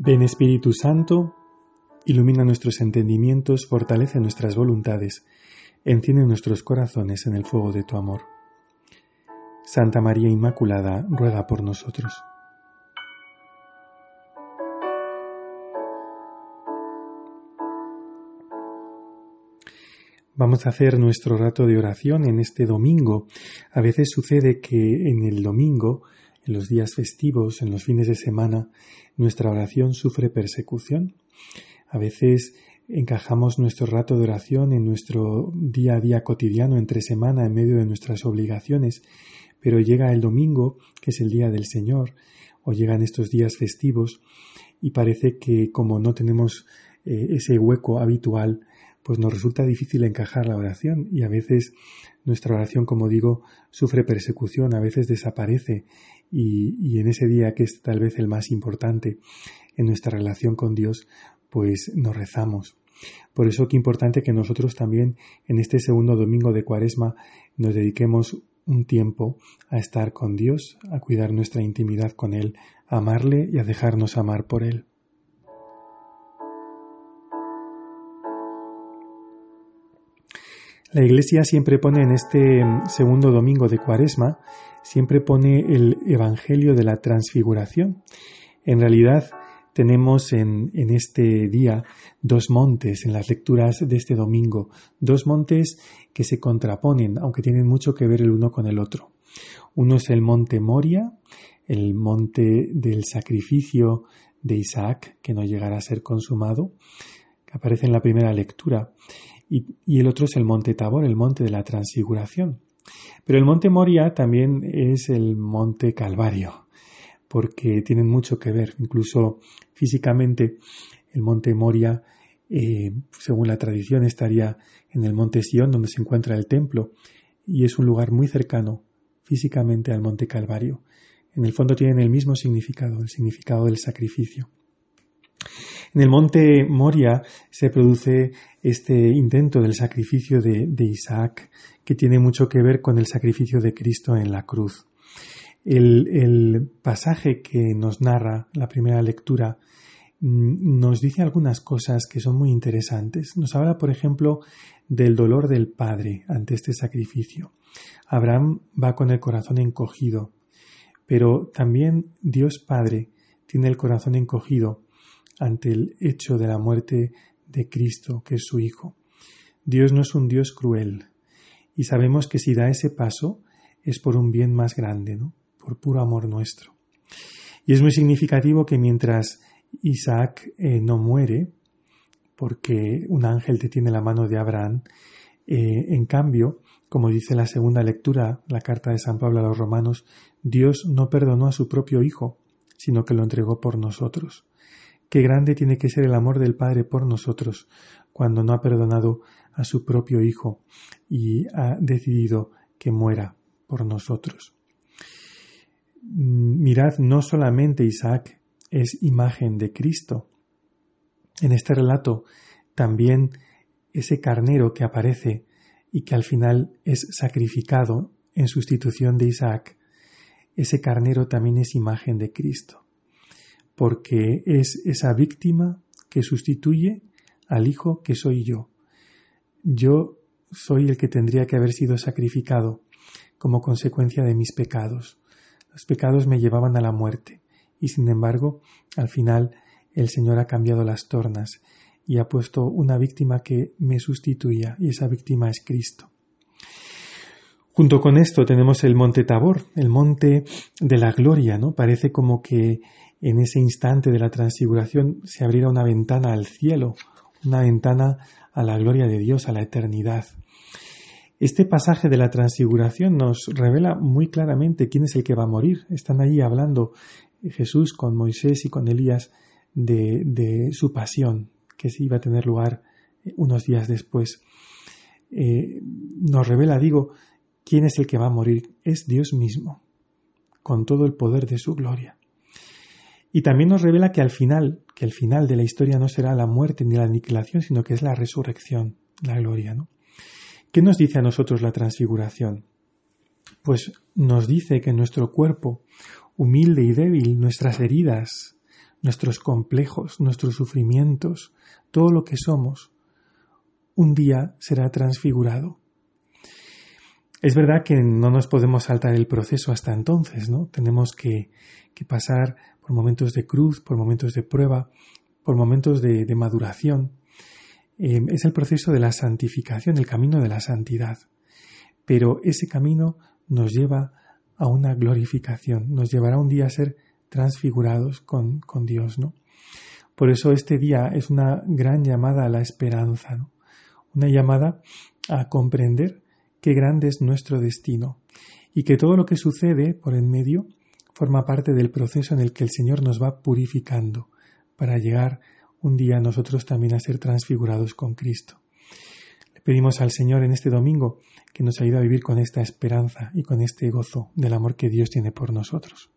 Ven Espíritu Santo, ilumina nuestros entendimientos, fortalece nuestras voluntades, enciende nuestros corazones en el fuego de tu amor. Santa María Inmaculada, ruega por nosotros. Vamos a hacer nuestro rato de oración en este domingo. A veces sucede que en el domingo en los días festivos, en los fines de semana, nuestra oración sufre persecución. A veces encajamos nuestro rato de oración en nuestro día a día cotidiano, entre semana, en medio de nuestras obligaciones, pero llega el domingo, que es el día del Señor, o llegan estos días festivos, y parece que como no tenemos eh, ese hueco habitual, pues nos resulta difícil encajar la oración y a veces nuestra oración, como digo, sufre persecución, a veces desaparece y, en ese día que es tal vez el más importante en nuestra relación con Dios, pues nos rezamos. Por eso que importante que nosotros también en este segundo domingo de Cuaresma nos dediquemos un tiempo a estar con Dios, a cuidar nuestra intimidad con Él, a amarle y a dejarnos amar por Él. La Iglesia siempre pone en este segundo domingo de Cuaresma siempre pone el Evangelio de la Transfiguración. En realidad tenemos en, en, este día dos montes en las lecturas de este domingo, dos montes que se contraponen, aunque tienen mucho que ver el uno con el otro. Uno es el monte Moria, el monte del sacrificio de Isaac, que no llegará a ser consumado, que aparece en la primera lectura, y, el otro es el monte Tabor, el monte de la transfiguración. Pero el monte Moria también es el monte Calvario, porque tienen mucho que ver. Incluso físicamente, el monte Moria, eh, según la tradición, estaría en el monte Sion, donde se encuentra el templo, y es un lugar muy cercano físicamente al monte Calvario. En el fondo tienen el mismo significado, el significado del sacrificio. En el monte Moria se produce este intento del sacrificio de, Isaac, que tiene mucho que ver con el sacrificio de Cristo en la cruz. El, pasaje que nos narra la primera lectura mm, nos dice algunas cosas que son muy interesantes. Nos habla, por ejemplo, del dolor del Padre ante este sacrificio. Abraham va con el corazón encogido, pero también Dios Padre tiene el corazón encogido ante el hecho de la muerte de Cristo, que es su Hijo. Dios no es un Dios cruel, y sabemos que si da ese paso es por un bien más grande, ¿no? por puro amor nuestro. Y es muy significativo que mientras Isaac eh, no muere, porque un ángel te tiene la mano de Abraham, eh, en cambio, como dice la segunda lectura, la carta de San Pablo a los romanos, Dios no perdonó a su propio Hijo, sino que lo entregó por nosotros. Qué grande tiene que ser el amor del Padre por nosotros cuando no ha perdonado a su propio Hijo y ha decidido que muera por nosotros. Mm, mirad, no solamente Isaac es imagen de Cristo. En este relato también ese carnero que aparece y que al final es sacrificado en sustitución de Isaac, ese carnero también es imagen de Cristo porque es esa víctima que sustituye al hijo que soy yo. Yo soy el que tendría que haber sido sacrificado como consecuencia de mis pecados. Los pecados me llevaban a la muerte y sin embargo al final el Señor ha cambiado las tornas y ha puesto una víctima que me sustituía y esa víctima es Cristo. Junto con esto tenemos el monte Tabor, el monte de la gloria, ¿no? Parece como que en ese instante de la transfiguración se abriera una ventana al cielo, una ventana a la gloria de Dios, a la eternidad. Este pasaje de la transfiguración nos revela muy claramente quién es el que va a morir. Están allí hablando Jesús con Moisés y con Elías de, su pasión, que se iba a tener lugar unos días después. Eh, nos revela, digo, quién es el que va a morir. Es Dios mismo, con todo el poder de su gloria. Y también nos revela que al final, que el final de la historia no será la muerte ni la aniquilación, sino que es la resurrección, la gloria, ¿no? ¿Qué nos dice a nosotros la transfiguración? Pues nos dice que nuestro cuerpo, humilde y débil, nuestras heridas, nuestros complejos, nuestros sufrimientos, todo lo que somos, un día será transfigurado. Es verdad que no nos podemos saltar el proceso hasta entonces, ¿no? Tenemos que, pasar por momentos de cruz, por momentos de prueba, por momentos de, maduración. Eh, es el proceso de la santificación, el camino de la santidad. Pero ese camino nos lleva a una glorificación, nos llevará un día a ser transfigurados con, con Dios, ¿no? Por eso este día es una gran llamada a la esperanza, ¿no? Una llamada a comprender qué grande es nuestro destino y que todo lo que sucede por en medio forma parte del proceso en el que el Señor nos va purificando para llegar un día nosotros también a ser transfigurados con Cristo. Le pedimos al Señor en este domingo que nos ayude a vivir con esta esperanza y con este gozo del amor que Dios tiene por nosotros.